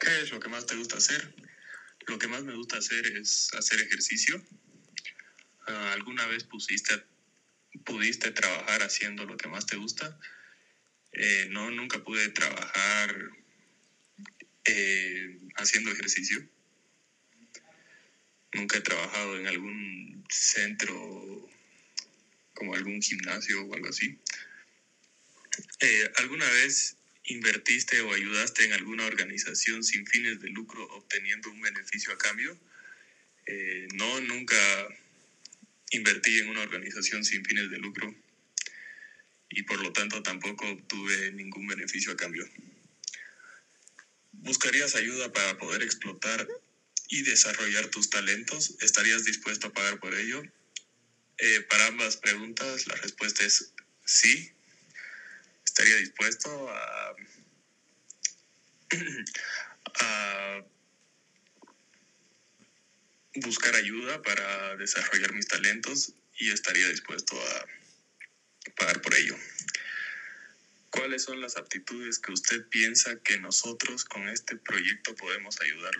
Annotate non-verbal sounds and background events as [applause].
¿Qué es lo que más te gusta hacer? Lo que más me gusta hacer es hacer ejercicio. Ah, ¿Alguna vez pusiste, pudiste trabajar haciendo lo que más te gusta? Eh, no, nunca pude trabajar eh, haciendo ejercicio. Nunca he trabajado en algún centro como algún gimnasio o algo así. Eh, ¿Alguna vez invertiste o ayudaste en alguna organización sin fines de lucro obteniendo un beneficio a cambio? Eh, no, nunca invertí en una organización sin fines de lucro y por lo tanto tampoco obtuve ningún beneficio a cambio. ¿Buscarías ayuda para poder explotar y desarrollar tus talentos? ¿Estarías dispuesto a pagar por ello? Eh, para ambas preguntas la respuesta es sí. Estaría dispuesto [clears throat] a, buscar ayuda para desarrollar mis talentos y estaría dispuesto a pagar por ello. ¿Cuáles son las aptitudes que usted piensa que nosotros con este proyecto podemos ayudarlo?